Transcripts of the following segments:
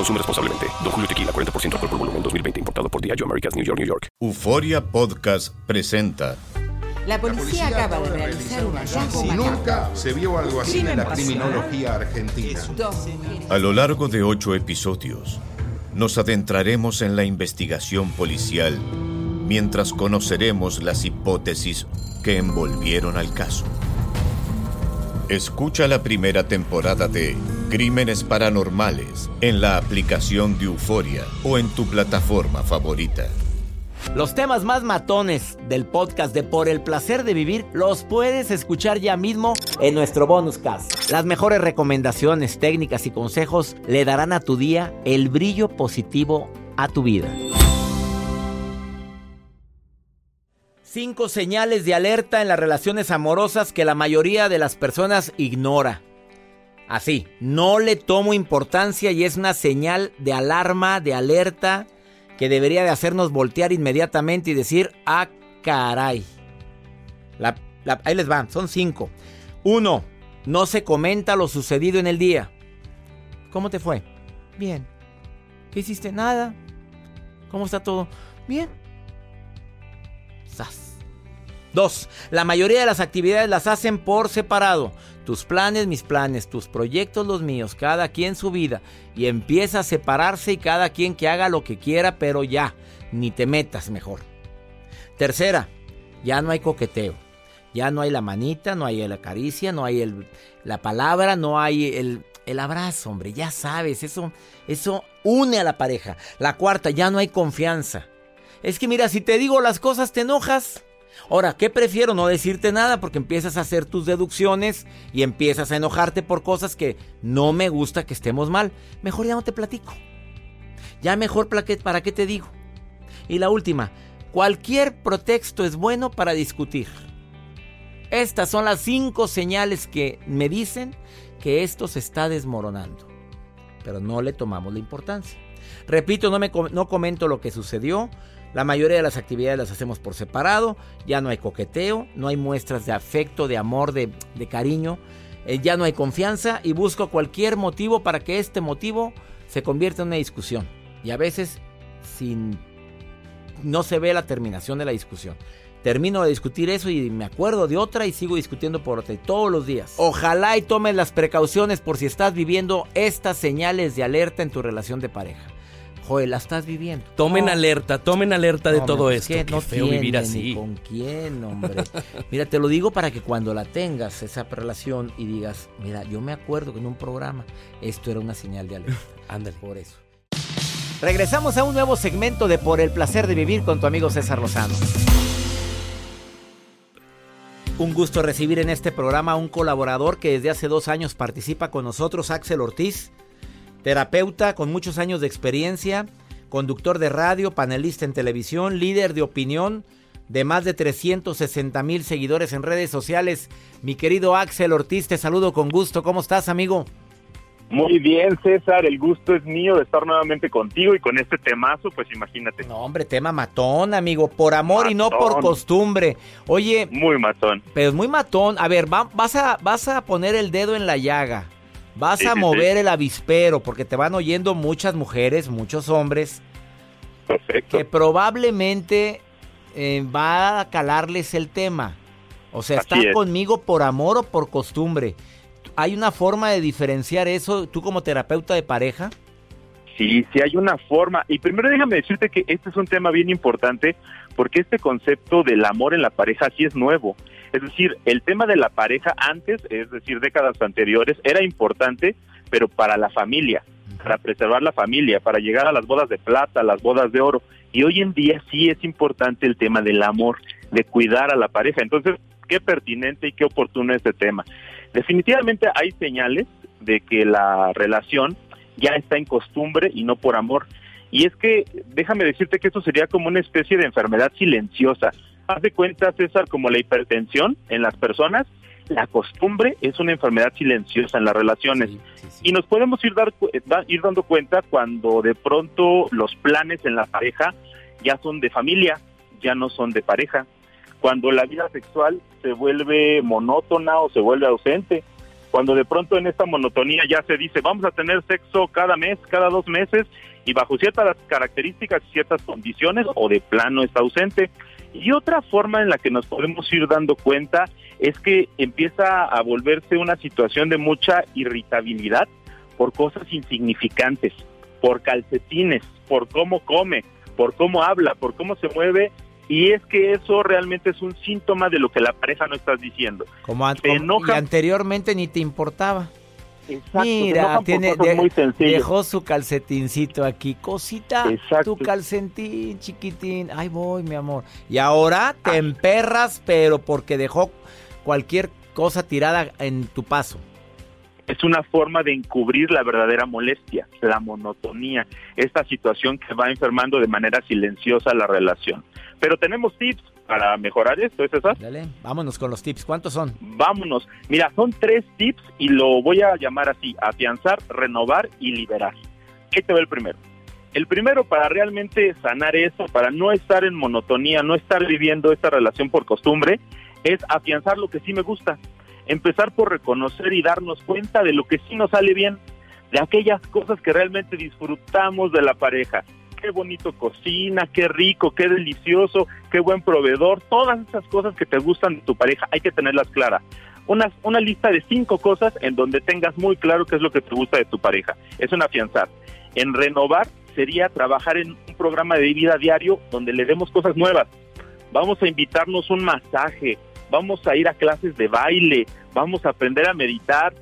Consume responsablemente. Don Julio Tequila, 40% alcohol por volumen, 2020. Importado por Diageo Americas, New York, New York. Euforia Podcast presenta... La policía, acaba de realizar un hallazgo Si macabro. nunca se vio algo así en la criminología argentina. A lo largo de ocho episodios, nos adentraremos en la investigación policial mientras conoceremos las hipótesis que envolvieron al caso. Escucha la primera temporada de Crímenes Paranormales en la aplicación de Euforia o en tu plataforma favorita. Los temas más matones del podcast de Por el placer de vivir los puedes escuchar ya mismo en nuestro bonus cast. Las mejores recomendaciones, técnicas y consejos le darán a tu día el brillo positivo a tu vida. Cinco señales de alerta en las relaciones amorosas que la mayoría de las personas ignora. Así, no le tomo importancia y es una señal de alarma, de alerta, que debería de hacernos voltear inmediatamente y decir, ah, caray. La- ahí les van, son cinco. Uno, no se comenta lo sucedido en el día. ¿Cómo te fue? Bien. ¿Qué hiciste? Nada. ¿Cómo está todo? Bien. Sas. Dos, la mayoría de las actividades las hacen por separado. Tus planes, mis planes, tus proyectos, los míos, cada quien su vida. Y empieza a separarse y cada quien que haga lo que quiera, pero ya, ni te metas mejor. Tercera, ya no hay coqueteo. Ya no hay la manita, no hay la caricia, no hay el- la palabra, no hay el, el abrazo, hombre. Ya sabes, eso, eso une a la pareja. La cuarta, ya no hay confianza. Es que mira, si te digo las cosas te enojas. Ahora, ¿qué prefiero? No decirte nada porque empiezas a hacer tus deducciones y empiezas a enojarte por cosas que no me gusta que estemos mal. Mejor ya no te platico. Ya mejor para qué, te digo. Y la última, cualquier pretexto es bueno para discutir. Estas son las cinco señales que me dicen que esto se está desmoronando. Pero no le tomamos la importancia. Repito, no, me, no comento lo que sucedió. La mayoría de las actividades las hacemos por separado. Ya no hay coqueteo, no hay muestras de afecto, de amor, de, cariño. Eh, ya no hay confianza y busco cualquier motivo para que este motivo se convierta en una discusión. Y a veces sin no se ve la terminación de la discusión. Termino de discutir eso y me acuerdo de otra y sigo discutiendo por otra y todos los días. Ojalá y tomes las precauciones por si estás viviendo estas señales de alerta en tu relación de pareja. Joder, la estás viviendo. Tomen No. alerta, tomen alerta de No, todo esto. que Qué no feo vivir así. ¿Con quién, hombre? mira, te lo digo para que cuando la tengas, esa relación, y digas, mira, yo me acuerdo que en un programa esto era una señal de alerta. Ándale. Por eso. Regresamos a un nuevo segmento de Por el placer de vivir con tu amigo César Lozano. Un gusto recibir en este programa a un colaborador que desde hace dos años participa con nosotros, Axel Ortiz, terapeuta con muchos años de experiencia, conductor de radio, panelista en televisión, líder de opinión de más de 360 mil seguidores en redes sociales. Mi querido Axel Ortiz, te saludo con gusto. ¿Cómo estás, amigo? Muy bien, César, el gusto es mío de estar nuevamente contigo y con este temazo, pues imagínate. No, hombre, tema matón, amigo. Por amor y no por costumbre. Oye, Muy matón. pero es muy matón. A ver, va- vas, a, vas a poner el dedo en la llaga. Vas Sí, a sí, mover sí. el avispero porque te van oyendo muchas mujeres, muchos hombres Perfecto. que probablemente eh, va a calarles el tema. O sea, ¿están es. conmigo por amor o por costumbre? ¿Hay una forma de diferenciar eso tú como terapeuta de pareja? Sí, sí hay una forma. Y primero déjame decirte que este es un tema bien importante porque este concepto del amor en la pareja sí es nuevo. Es decir, el tema de la pareja antes, es decir, décadas anteriores, era importante, pero para la familia, para preservar la familia, para llegar a las bodas de plata, las bodas de oro. Y hoy en día sí es importante el tema del amor, de cuidar a la pareja. Entonces, qué pertinente y qué oportuno este tema. Definitivamente hay señales de que la relación ya está en costumbre y no por amor. Y es que, déjame decirte que esto sería como una especie de enfermedad silenciosa. Haz de cuenta, César, como la hipertensión en las personas, la costumbre es una enfermedad silenciosa en las relaciones. Y nos podemos ir, dar, ir dando cuenta cuando de pronto los planes en la pareja ya son de familia, ya no son de pareja. Cuando la vida sexual se vuelve monótona o se vuelve ausente cuando de pronto en esta monotonía ya se dice vamos a tener sexo cada mes, cada dos meses y bajo ciertas características y ciertas condiciones o de plano está ausente. Y otra forma en la que nos podemos ir dando cuenta es que empieza a volverse una situación de mucha irritabilidad por cosas insignificantes, por calcetines, por cómo come, por cómo habla, por cómo se mueve y es que eso realmente es un síntoma de lo que la pareja no está diciendo. Como, y anteriormente ni te importaba. Exacto, Mira, tiene, muy dejó su calcetincito aquí. Cosita, tu calcetín chiquitín. Ay, voy, mi amor. Y ahora te ah. emperras, pero porque dejó cualquier cosa tirada en tu paso. Es una forma de encubrir la verdadera molestia, la monotonía, esta situación que va enfermando de manera silenciosa la relación. Pero tenemos tips para mejorar esto, ¿es eso? Dale, vámonos con los tips. ¿Cuántos son? Vámonos. Mira, son tres tips y lo voy a llamar así, afianzar, renovar y liberar. ¿Qué te va el primero? El primero para realmente sanar eso, para no estar en monotonía, no estar viviendo esta relación por costumbre, es afianzar lo que sí me gusta. Empezar por reconocer y darnos cuenta de lo que sí nos sale bien, de aquellas cosas que realmente disfrutamos de la pareja qué bonito cocina, qué rico, qué delicioso, qué buen proveedor, todas esas cosas que te gustan de tu pareja, hay que tenerlas claras. Una, una lista de cinco cosas en donde tengas muy claro qué es lo que te gusta de tu pareja. Es un afianzar. En renovar sería trabajar en un programa de vida diario donde le demos cosas nuevas. Vamos a invitarnos un masaje, vamos a ir a clases de baile, vamos a aprender a meditar.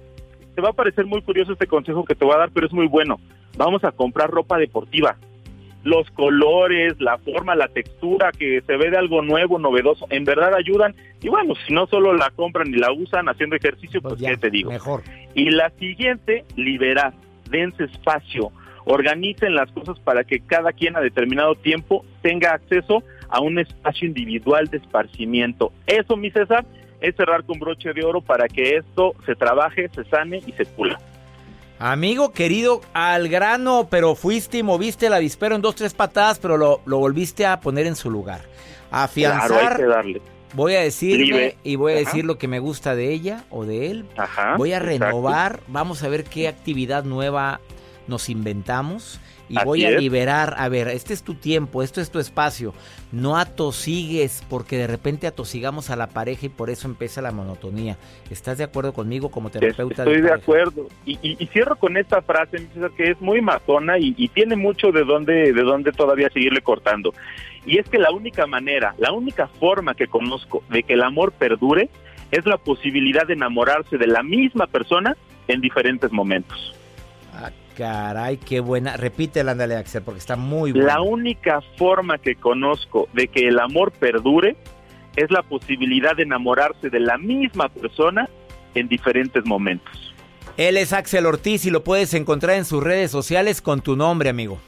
Te va a parecer muy curioso este consejo que te voy a dar, pero es muy bueno. Vamos a comprar ropa deportiva los colores, la forma, la textura, que se ve de algo nuevo, novedoso, en verdad ayudan. Y bueno, si no solo la compran y la usan haciendo ejercicio, pues, pues ¿qué te digo? Mejor. Y la siguiente, liberar, dense espacio, organicen las cosas para que cada quien a determinado tiempo tenga acceso a un espacio individual de esparcimiento. Eso, mi César, es cerrar con broche de oro para que esto se trabaje, se sane y se pula. Amigo querido, al grano, pero fuiste y moviste el avispero en dos, tres patadas, pero lo, volviste a poner en su lugar. Afianzar. Voy a decirle y voy a decir lo que me gusta de ella o de él. voy a renovar. Vamos a ver qué actividad nueva nos inventamos y voy a liberar, a ver, este es tu tiempo, esto es tu espacio. No atosigues porque de repente atosigamos a la pareja y por eso empieza la monotonía. ¿Estás de acuerdo conmigo como terapeuta? Estoy de, acuerdo. Y, cierro con esta frase que es muy matona y, y, tiene mucho de dónde, de dónde todavía seguirle cortando. Y es que la única manera, la única forma que conozco de que el amor perdure es la posibilidad de enamorarse de la misma persona en diferentes momentos. Caray, qué buena. Repítela, ándale, Axel, porque está muy buena. La única forma que conozco de que el amor perdure es la posibilidad de enamorarse de la misma persona en diferentes momentos. Él es Axel Ortiz y lo puedes encontrar en sus redes sociales con tu nombre, amigo.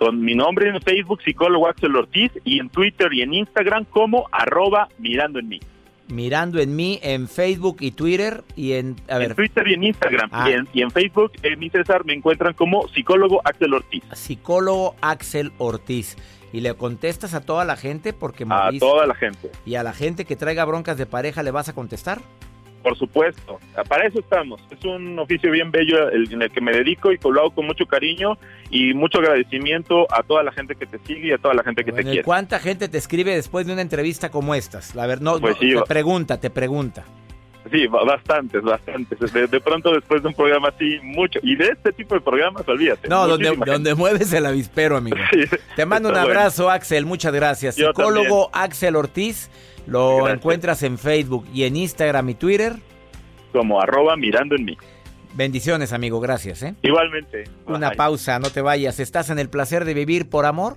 Con mi nombre en Facebook, psicólogo Axel Ortiz, y en Twitter y en Instagram como arroba mirando en mí mirando en mí en Facebook y Twitter y en a ver. Twitter y en Instagram. Ah. y, en, Facebook en mi César me encuentran como psicólogo Axel Ortiz. Psicólogo Axel Ortiz. Y le contestas a toda la gente porque a toda la gente. Y a la gente que traiga broncas de pareja le vas a contestar por supuesto, para eso estamos. Es un oficio bien bello en el que me dedico y lo hago con mucho cariño y mucho agradecimiento a toda la gente que te sigue y a toda la gente que te quiere. ¿Cuánta gente te escribe después de una entrevista como estas? La ver, no, pues te pregunta, te pregunta. Sí, ba- bastantes, bastantes. De, de pronto después de un programa así, mucho. Y de este tipo de programas, olvídate. No, donde, donde mueves el avispero, amigo. Sí, Te mando un está bueno. abrazo, Axel. Muchas gracias. Yo Psicólogo Axel Ortiz. Lo Gracias. encuentras en Facebook y en Instagram y Twitter. Como arroba mirando en mí. Bendiciones, amigo. Gracias, ¿eh? Igualmente. Una Bye. pausa, no te vayas. ¿Estás en el placer de vivir por amor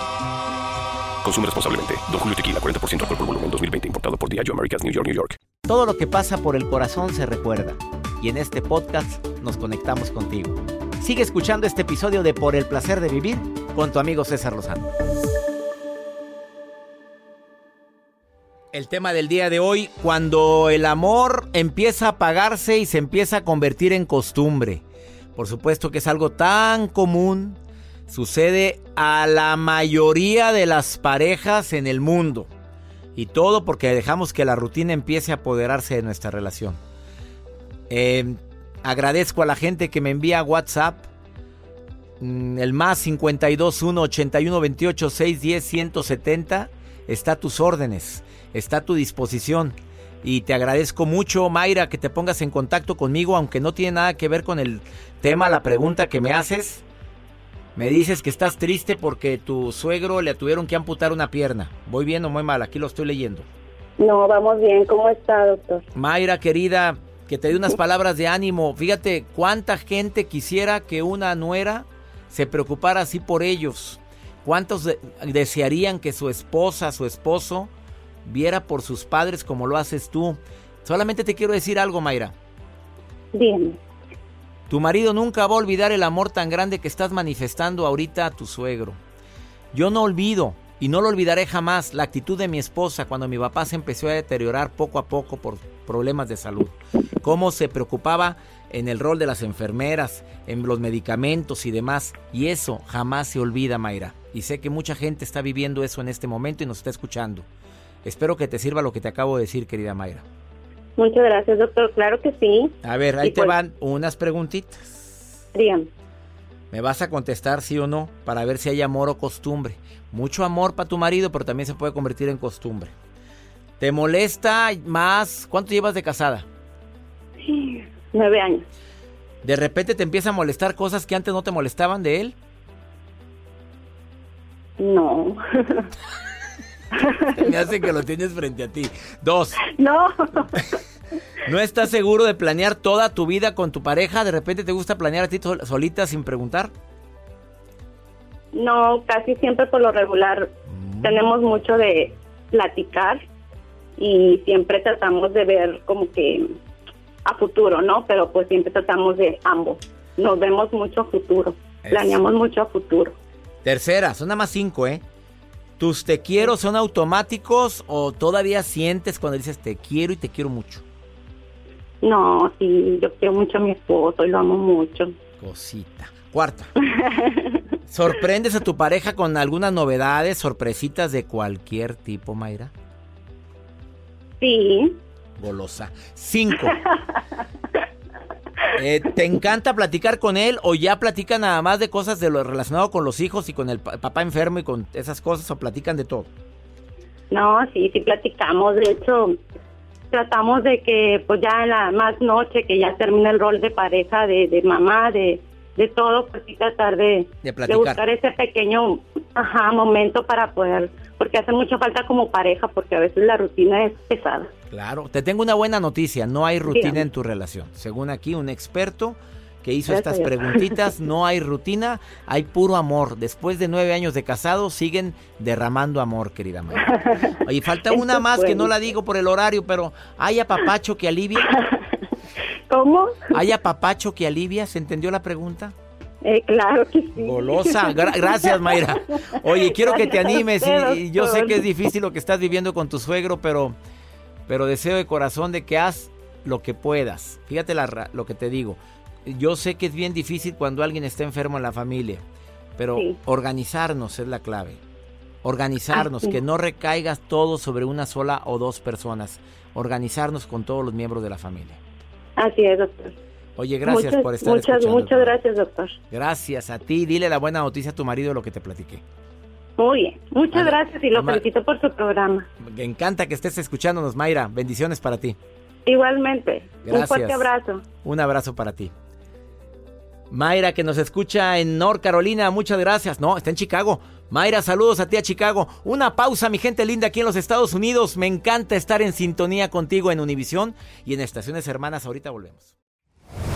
Consume responsablemente. Don Julio Tequila, 40% alcohol por volumen, 2020. Importado por Diageo Americas, New York, New York. Todo lo que pasa por el corazón se recuerda. Y en este podcast nos conectamos contigo. Sigue escuchando este episodio de Por el placer de vivir con tu amigo César Lozano. El tema del día de hoy, cuando el amor empieza a apagarse y se empieza a convertir en costumbre. Por supuesto que es algo tan común, sucede a la mayoría de las parejas en el mundo. Y todo porque dejamos que la rutina empiece a apoderarse de nuestra relación. Eh, agradezco a la gente que me envía WhatsApp. mm, El más 521 81 28 610 170 está a tus órdenes, está a tu disposición. Y te agradezco mucho, Mayra, que te pongas en contacto conmigo, aunque no tiene nada que ver con el tema, la pregunta que me haces. Me dices que estás triste porque tu suegro le tuvieron que amputar una pierna. ¿Voy bien o muy mal? Aquí lo estoy leyendo. No, vamos bien. ¿Cómo está, doctor? Mayra, querida, que te dé unas palabras de ánimo. Fíjate cuánta gente quisiera que una nuera se preocupara así por ellos. ¿Cuántos de- desearían que su esposa, su esposo, viera por sus padres como lo haces tú? Solamente te quiero decir algo, Mayra. Bien. Tu marido nunca va a olvidar el amor tan grande que estás manifestando ahorita a tu suegro. Yo no olvido y no lo olvidaré jamás la actitud de mi esposa cuando mi papá se empezó a deteriorar poco a poco por problemas de salud. Cómo se preocupaba en el rol de las enfermeras, en los medicamentos y demás. Y eso jamás se olvida, Mayra. Y sé que mucha gente está viviendo eso en este momento y nos está escuchando. Espero que te sirva lo que te acabo de decir, querida Mayra. Muchas gracias, doctor. Claro que sí. A ver, ahí Y te pues- van unas preguntitas. Dígame. Me vas a contestar sí o no para ver si hay amor o costumbre. Mucho amor para tu marido, pero también se puede convertir en costumbre. ¿Te molesta más? ¿Cuánto llevas de casada? Nueve años. ¿De repente te empieza a molestar cosas que antes no te molestaban de él? No. Me hace que lo tienes frente a ti. Dos, no. ¿no estás seguro de planear toda tu vida con tu pareja? ¿De repente te gusta planear a ti sol- solita sin preguntar? No, casi siempre por lo regular tenemos mucho de platicar y siempre tratamos de ver como que a futuro, ¿no? Pero pues siempre tratamos de ambos. Nos vemos mucho a futuro. Eso. Planeamos mucho a futuro. Tercera, son nada más cinco, ¿eh? ¿Tus te quiero son automáticos o todavía sientes cuando dices te quiero y te quiero mucho? No, sí, yo quiero mucho a mi esposo y lo amo mucho. Cosita. Cuarta. ¿Sorprendes a tu pareja con algunas novedades, sorpresitas de cualquier tipo, Mayra? Sí, Golosa. Cinco. Eh, ¿Te encanta platicar con él o ya platican nada más de cosas de lo relacionado con los hijos y con el pa- papá enfermo y con esas cosas o platican de todo? No, sí, sí platicamos. De hecho, tratamos de que, pues ya en la más noche, que ya termina el rol de pareja, de, de mamá, de, de todo, pues sí tratar de, buscar ese pequeño ajá, momento para poder, porque hace mucha falta como pareja, porque a veces la rutina es pesada. Claro, te tengo una buena noticia, no hay rutina Dígame. en tu relación. Según aquí un experto, que hizo Gracias. estas preguntitas. No hay rutina, hay puro amor. Después de nueve años de casados, siguen derramando amor, querida Mayra. Oye, falta una más que no la digo por el horario, pero ¿hay apapacho que alivia? ¿Cómo? ¿Hay apapacho que alivia? ¿Se entendió la pregunta? Eh, claro que sí. Golosa, Gra- gracias Mayra. Oye, quiero que te animes y- yo sé que es difícil lo que estás viviendo con tu suegro, pero, pero deseo de corazón de que haz lo que puedas. Fíjate la lo que te digo. Yo sé que es bien difícil cuando alguien está enfermo en la familia, pero Sí. organizarnos es la clave. Organizarnos, Así. que no recaigas todo sobre una sola o dos personas. Organizarnos con todos los miembros de la familia. Así es, doctor. Oye, gracias muchas, por estar Muchas, escuchando muchas gracias, doctor. Gracias a ti. Dile la buena noticia a tu marido de lo que te platiqué. Muy bien. Muchas Ana- gracias y lo Ama- felicito por su programa. Me encanta que estés escuchándonos, Mayra. Bendiciones para ti. Igualmente. Un fuerte abrazo. Un abrazo para ti. Mayra, que nos escucha en North Carolina, muchas gracias. No, está en Chicago. Mayra, saludos a ti a Chicago. Una pausa, mi gente linda, aquí en los Estados Unidos. Me encanta estar en sintonía contigo en Univisión y en Estaciones Hermanas. Ahorita volvemos.